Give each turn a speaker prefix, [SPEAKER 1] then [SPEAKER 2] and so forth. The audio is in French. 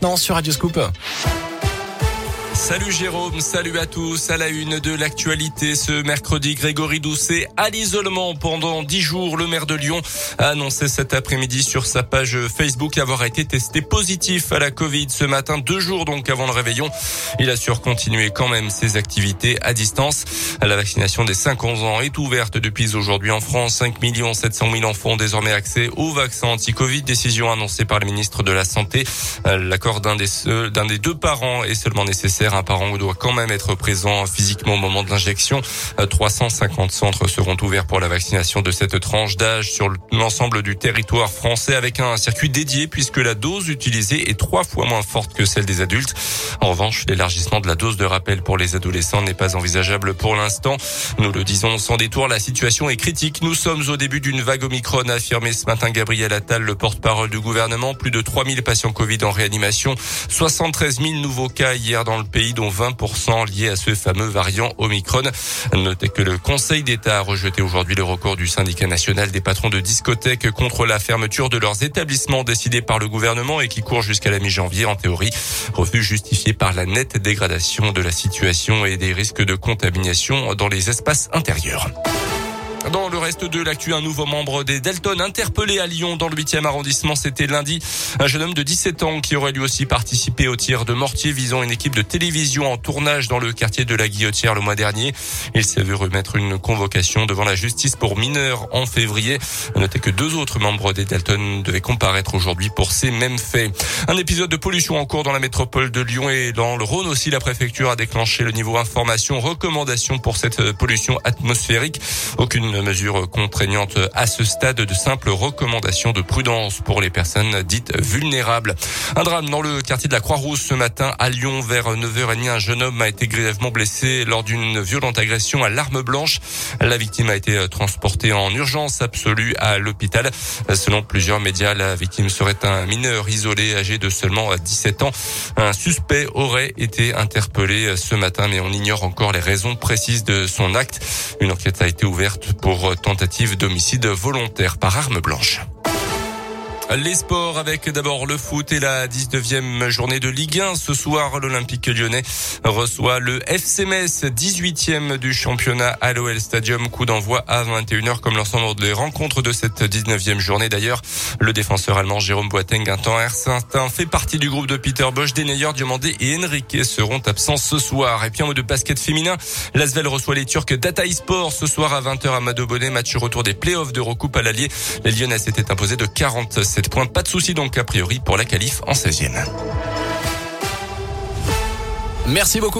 [SPEAKER 1] Non, sur Radio Scoop.
[SPEAKER 2] Salut Jérôme, salut à tous. À la une de l'actualité ce mercredi, Grégory Doucet à l'isolement pendant dix jours. Le maire de Lyon a annoncé cet après-midi sur sa page Facebook avoir été testé positif à la Covid ce matin, deux jours donc avant le réveillon. Il assure continuer quand même ses activités à distance. La vaccination des 5-11 ans est ouverte depuis aujourd'hui en France. 5 700 000 enfants ont désormais accès au vaccin anti-Covid. Décision annoncée par le ministre de la Santé. L'accord d'un des, d'un des deux parents est seulement nécessaire un parent doit quand même être présent physiquement au moment de l'injection. 350 euh, centres seront ouverts pour la vaccination de cette tranche d'âge sur l'ensemble du territoire français avec un circuit dédié puisque la dose utilisée est trois fois moins forte que celle des adultes. En revanche, l'élargissement de la dose de rappel pour les adolescents n'est pas envisageable pour l'instant. Nous le disons sans détour, la situation est critique. Nous sommes au début d'une vague Omicron, a affirmé ce matin Gabriel Attal, le porte-parole du gouvernement. Plus de 3000 patients Covid en réanimation, 73 000 nouveaux cas hier dans le pays pays, dont 20% liés à ce fameux variant Omicron. Notez que le Conseil d'État a rejeté aujourd'hui le recours du syndicat national des patrons de discothèques contre la fermeture de leurs établissements décidés par le gouvernement et qui court jusqu'à la mi-janvier en théorie. Refus justifié par la nette dégradation de la situation et des risques de contamination dans les espaces intérieurs. Dans le reste de l'actu, un nouveau membre des Delton interpellé à Lyon dans le 8e arrondissement. C'était lundi. Un jeune homme de 17 ans qui aurait lui aussi participé au tir de mortier visant une équipe de télévision en tournage dans le quartier de la Guillotière le mois dernier. Il s'est vu remettre une convocation devant la justice pour mineurs en février. Notez que deux autres membres des Delton devaient comparaître aujourd'hui pour ces mêmes faits. Un épisode de pollution en cours dans la métropole de Lyon et dans le Rhône aussi. La préfecture a déclenché le niveau information recommandation pour cette pollution atmosphérique. Aucune mesure contraignante à ce stade de simples recommandations de prudence pour les personnes dites vulnérables. Un drame dans le quartier de la Croix-Rousse ce matin à Lyon vers 9h30. Un jeune homme a été grièvement blessé lors d'une violente agression à l'arme blanche. La victime a été transportée en urgence absolue à l'hôpital. Selon plusieurs médias, la victime serait un mineur isolé âgé de seulement 17 ans. Un suspect aurait été interpellé ce matin, mais on ignore encore les raisons précises de son acte. Une enquête a été ouverte pour pour tentative d'homicide volontaire par arme blanche. Les sports avec d'abord le foot et la 19e journée de Ligue 1. Ce soir, l'Olympique lyonnais reçoit le FC Metz, 18e du championnat à l'OL Stadium. Coup d'envoi à 21h comme l'ensemble des rencontres de cette 19e journée. D'ailleurs, le défenseur allemand Jérôme Boateng, un temps certain, fait partie du groupe de Peter Bosch. Denayer, Diomandé et Enrique seront absents ce soir. Et puis en mode de basket féminin, l'Asvel reçoit les Turcs Data Sport ce soir à 20h à Madobonnet. Match retour des playoffs de recoupe à l'Allier. Les Lyonnais s'étaient imposés de 47 points. Pas de souci donc a priori pour la qualif en 16e.
[SPEAKER 1] Merci beaucoup.